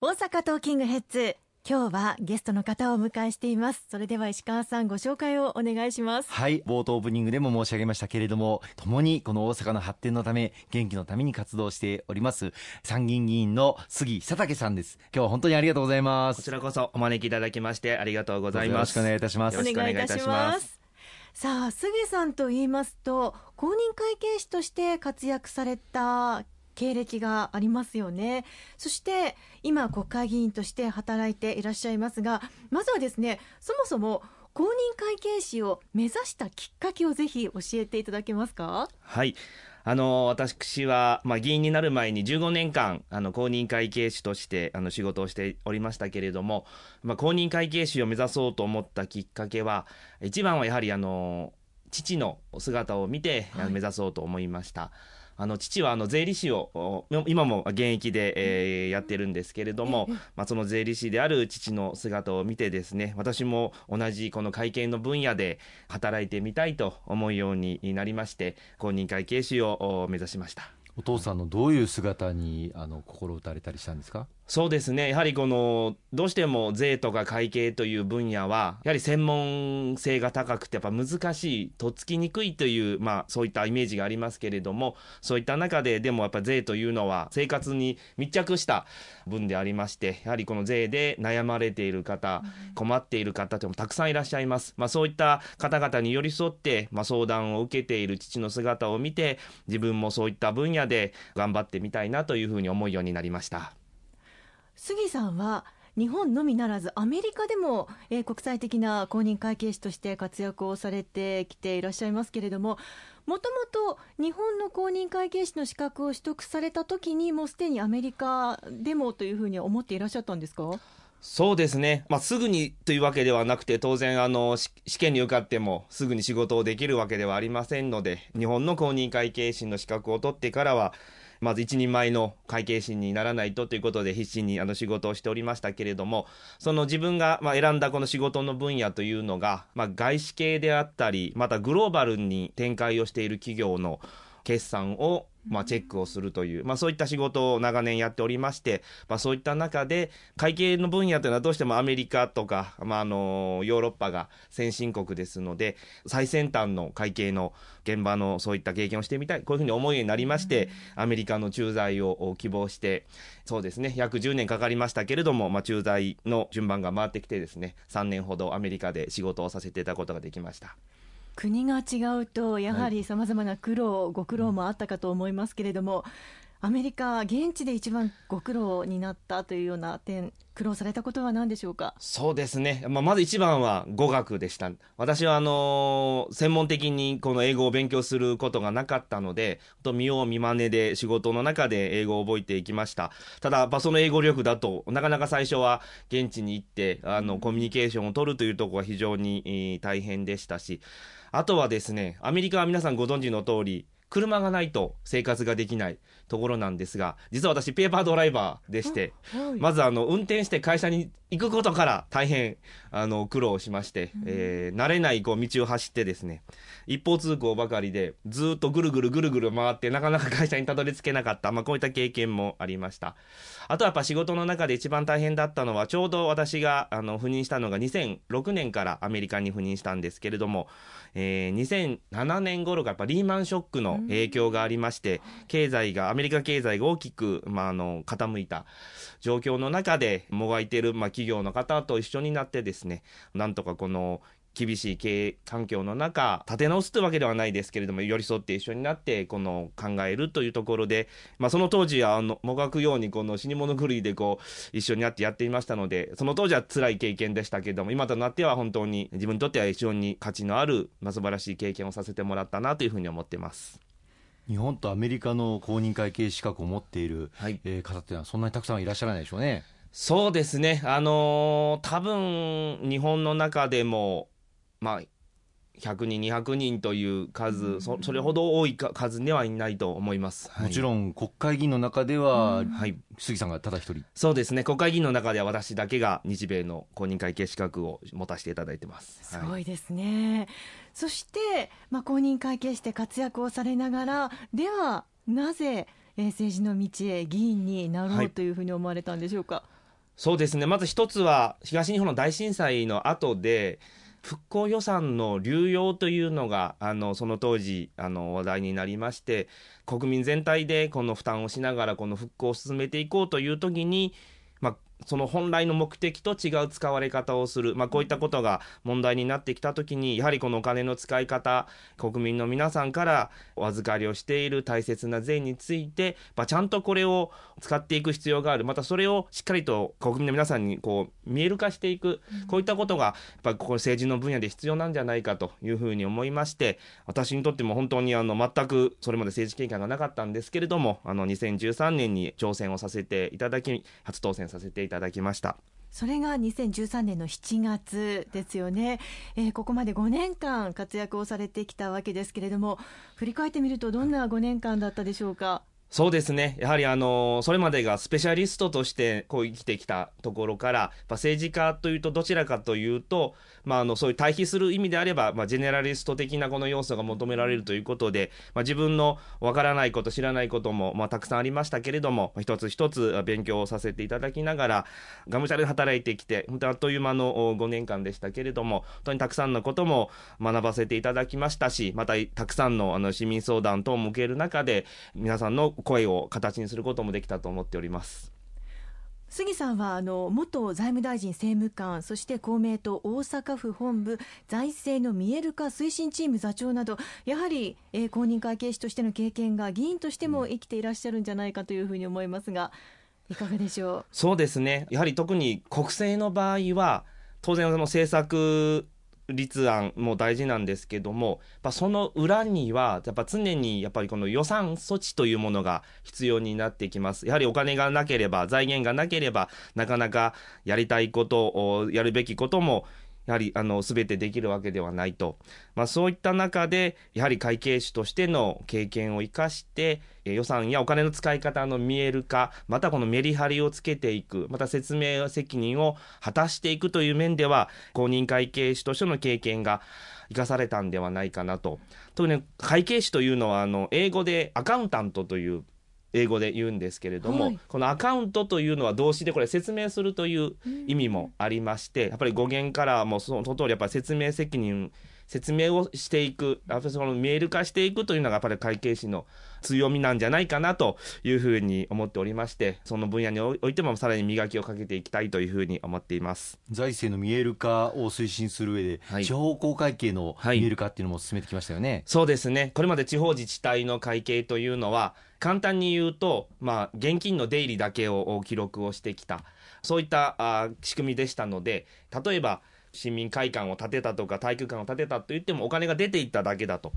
大阪トーキングヘッズ今日はゲストの方をお迎えしています。それでは石川さんご紹介をお願いします。はい冒頭オープニングでも申し上げましたけれども共にこの大阪の発展のため元気のために活動しております参議院議員の杉佐竹さんです。今日は本当にありがとうござます。こちらこそお招きいただきましてありがとうございます。よろしくお願いいたします。お願いいたします。さあ杉さんと言いますと公認会計士として活躍された経歴がありますよね。そして今国会議員として働いていらっしゃいますがまずはですねそもそも公認会計士を目指したきっかけをぜひ教えていただけますか？はい。あの私は、まあ、議員になる前に15年間あの公認会計士としてあの仕事をしておりましたけれども、まあ、公認会計士を目指そうと思ったきっかけは一番はやはりあの父の姿を見て、はい、目指そうと思いました。あの父はあの税理士を今も現役で、えー、やってるんですけれども、まあ、その税理士である父の姿を見てですね私も同じこの会計の分野で働いてみたいと思うようになりまして公認会計士を目指しました。お父さんのどういう姿にあの心打たれたりしたんですか？そうですね。やはりこのどうしても税とか会計という分野はやはり専門性が高くてやっぱ難しいとっつきにくいという、まあ、そういったイメージがありますけれどもそういった中ででもやっぱ税というのは生活に密着した分でありましてやはりこの税で悩まれている方困っている方ともたくさんいらっしゃいます、まあ、そういった方々に寄り添って、まあ、相談を受けている父の姿を見て自分もそういった分野で頑張ってみたいなというふうに思うようになりました。杉さんは日本のみならずアメリカでも、えー、国際的な公認会計士として活躍をされてきていらっしゃいますけれどももともと日本の公認会計士の資格を取得された時にもうすでにアメリカでもというふうに思っていらっしゃったんですか？そうですね、まあ、すぐにというわけではなくて、当然あの、試験に受かってもすぐに仕事をできるわけではありませんので、日本の公認会計士の資格を取ってからは、まず一人前の会計士にならないとということで必死にあの仕事をしておりましたけれども、その自分がまあ選んだこの仕事の分野というのが、まあ、外資系であったり、またグローバルに展開をしている企業の決算をまあ、チェックをするという、まあ、そういった仕事を長年やっておりまして、まあ、そういった中で、会計の分野というのはどうしてもアメリカとか、まあ、あのヨーロッパが先進国ですので、最先端の会計の現場のそういった経験をしてみたい、こういうふうに思うようになりまして、アメリカの駐在を希望して、そうですね、約10年かかりましたけれども、まあ、駐在の順番が回ってきてですね、3年ほどアメリカで仕事をさせていただくことができました。国が違うとやはりさまざまな苦労、はい、ご苦労もあったかと思いますけれども、アメリカ、現地で一番ご苦労になったというような点、苦労されたことは何でしょうか？そうですね、まあ、まず一番は語学でした。私はあのー、専門的にこの英語を勉強することがなかったので、と見よう見まねで仕事の中で英語を覚えていきました。ただ、その英語力だとなかなか最初は現地に行ってあのコミュニケーションを取るというところは非常に大変でしたし、あとはですね、アメリカは皆さんご存知の通り、車がないと生活ができないところなんですが、実は私、ペーパードライバーでして、まずあの運転して会社に行くことから大変あの苦労しまして、えー、慣れないこう道を走ってですね、一方通行ばかりで、ずっとぐるぐるぐるぐる回って、なかなか会社にたどり着けなかった、まあ、こういった経験もありました。あとはやっぱ仕事の中で一番大変だったのは、ちょうど私があの赴任したのが2006年からアメリカに赴任したんですけれども、えー、2007年頃がやっぱリーマンショックの影響がありまして、経済が、アメリカ経済が大きく、まあ、あの、傾いた状況の中で、もがいている、まあ、企業の方と一緒になってですね、なんとかこの厳しい経営環境の中、立て直すというわけではないですけれども、寄り添って一緒になって、この考えるというところで、まあ、その当時は、あの、もがくように、この死に物狂いでこう、一緒になってやっていましたので、その当時は辛い経験でしたけれども、今となっては本当に自分にとっては非常に価値のある、まあ、素晴らしい経験をさせてもらったなというふうに思ってます。日本とアメリカの公認会計資格を持っている、はい、えー、方っていうのはそんなにたくさんいらっしゃらないでしょうね。そうですね。あのー、多分、日本の中でも、まあ、100人、200人という数、そそれほど多い数ではいないと思います、はい、もちろん国会議員の中では、はい、杉さんがただ一人。そうですね、国会議員の中では私だけが日米の公認会計資格を持たせていただいてます。すごいですね、はい、そして、まあ、公認会計士で活躍をされながら、ではなぜ、えー、政治の道へ議員になろうというふうに思われたんでしょうか？そうですねまず一つは東日本の大震災の後で復興予算の流用というのがあのその当時あの話題になりまして国民全体でこの負担をしながらこの復興を進めていこうという時に、その本来の目的と違う使われ方をする、まあ、こういったことが問題になってきたときに、やはりこのお金の使い方、国民の皆さんからお預かりをしている大切な税について、まあ、ちゃんとこれを使っていく必要がある、またそれをしっかりと国民の皆さんにこう見える化していく、こういったことが、やっぱここ政治の分野で必要なんじゃないかというふうに思いまして、私にとっても本当にあの全くそれまで政治経験がなかったんですけれども、あの2013年に挑戦をさせていただき、初当選させていただきいただきました。それが2013年の7月ですよね、えー、ここまで5年間活躍をされてきたわけですけれども振り返ってみるとどんな5年間だったでしょうか？そうですね。やはりあの、それまでがスペシャリストとしてこう生きてきたところから、まあ政治家というとどちらかというと、まああの、そういう対比する意味であれば、まあジェネラリスト的なこの要素が求められるということで、まあ自分のわからないこと、知らないことも、まあたくさんありましたけれども、一つ一つ勉強をさせていただきながら、がむしゃらに働いてきて、本当あっという間の5年間でしたけれども、本当にたくさんのことも学ばせていただきましたし、またたくさんのあの市民相談等も受ける中で、皆さんの声を形にすることもできたと思っております。杉さんはあの元財務大臣政務官そして公明党大阪府本部財政の見える化推進チーム座長などやはり、えー、公認会計士としての経験が議員としても生きていらっしゃるんじゃないかというふうに思いますがいかがでしょう？そうですねやはり特に国政の場合は当然その政策立案も大事なんですけども、やその裏には、やっぱ常にやっぱりこの予算措置というものが必要になってきます。やはりお金がなければ、財源がなければ、なかなかやりたいことを、やるべきこともやはりあの全てできるわけではないと、まあ、そういった中でやはり会計士としての経験を生かして予算やお金の使い方の見える化またこのメリハリをつけていくまた説明責任を果たしていくという面では公認会計士としての経験が生かされたんではないかなと。特に会計士というのはあの英語でアカウンタントという英語で言うんですけれども、はい、このアカウントというのは動詞でこれ説明するという意味もありまして、やっぱり語源からもその通りやっぱり説明責任説明をしていく、やっぱりその見える化していくというのがやっぱり会計士の強みなんじゃないかなというふうに思っておりまして、その分野においてもさらに磨きをかけていきたいというふうに思っています。財政の見える化を推進する上で、はい、地方公会計の見える化っていうのも進めてきましたよね、はい、そうですね。これまで地方自治体の会計というのは、簡単に言うと、まあ、現金の出入りだけを記録をしてきた、そういったあ仕組みでしたので、例えば、市民会館を建てたとか体育館を建てたと言ってもお金が出ていっただけだと。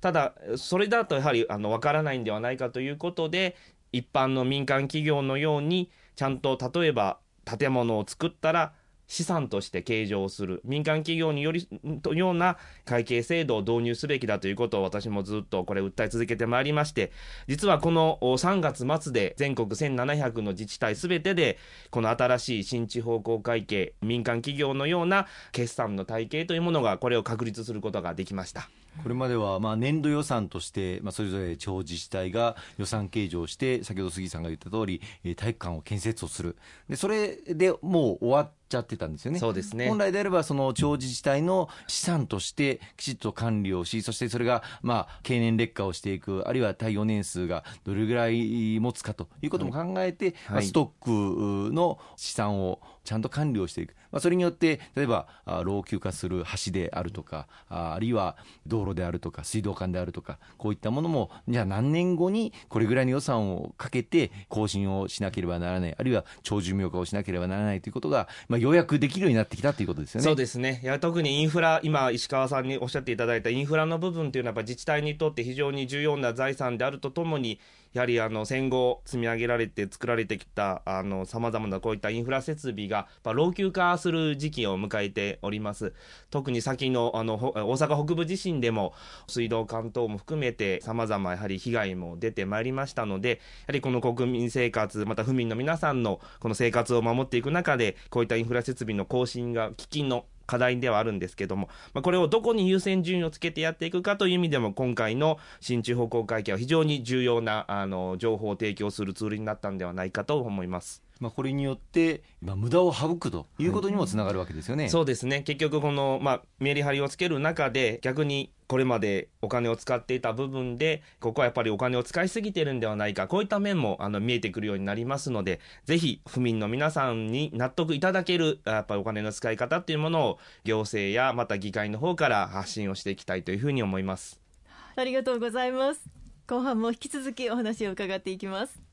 ただ、それだとやはりあの分からないんではないかということで、一般の民間企業のように、ちゃんと例えば建物を作ったら、資産として計上する民間企業によりとような会計制度を導入すべきだということを私もずっとこれ訴え続けてまいりまして実はこの3月末で全国1700の自治体すべてでこの新しい新地方公会計民間企業のような決算の体系というものがこれを確立することができました。これまではまあ年度予算として、まあ、それぞれ地方自治体が予算計上して、先ほど杉さんが言った通り、体育館を建設をする。で、それでもう終わっちゃってたんですよね。そうですね。本来であれば、その地方自治体の資産としてきちっと管理をし、そしてそれが、まあ、経年劣化をしていく、あるいは耐用年数がどれぐらい持つかということも考えて、はいまあ、ストックの資産をちゃんと管理をしていく。まあ、それによって、例えば、老朽化する橋であるとか、あるいは道路であるとか、水道管であるとか、こういったものも、じゃあ何年後にこれぐらいの予算をかけて更新をしなければならない、あるいは長寿命化をしなければならないということが、まあ、ようやくできるようになってきたということですよね。そうですね。いや、特にインフラ、今、石川さんにおっしゃっていただいたインフラの部分というのは、やっぱ自治体にとって非常に重要な財産であるとともに、やはりあの戦後積み上げられて作られてきたさまざまなこういったインフラ設備がま老朽化する時期を迎えております。特に先のあの大阪北部地震でも水道管等も含めてさまざまやはり被害も出てまいりましたのでやはりこの国民生活また府民の皆さんのこの生活を守っていく中でこういったインフラ設備の更新が喫緊の課題ではあるんですけども、まあ、これをどこに優先順位をつけてやっていくかという意味でも、今回の新地方公会見は非常に重要なあの情報を提供するツールになったんではないかと思います。まあ、これによって、まあ、無駄を省くということにもつながるわけですよね。そうですね結局この、まあ、メリハリをつける中で逆にこれまでお金を使っていた部分でここはやっぱりお金を使いすぎてるんではないかこういった面もあの見えてくるようになりますのでぜひ府民の皆さんに納得いただけるやっぱりお金の使い方っていうものを行政やまた議会の方から発信をしていきたいというふうに思います。ありがとうございます後半も引き続きお話を伺っていきます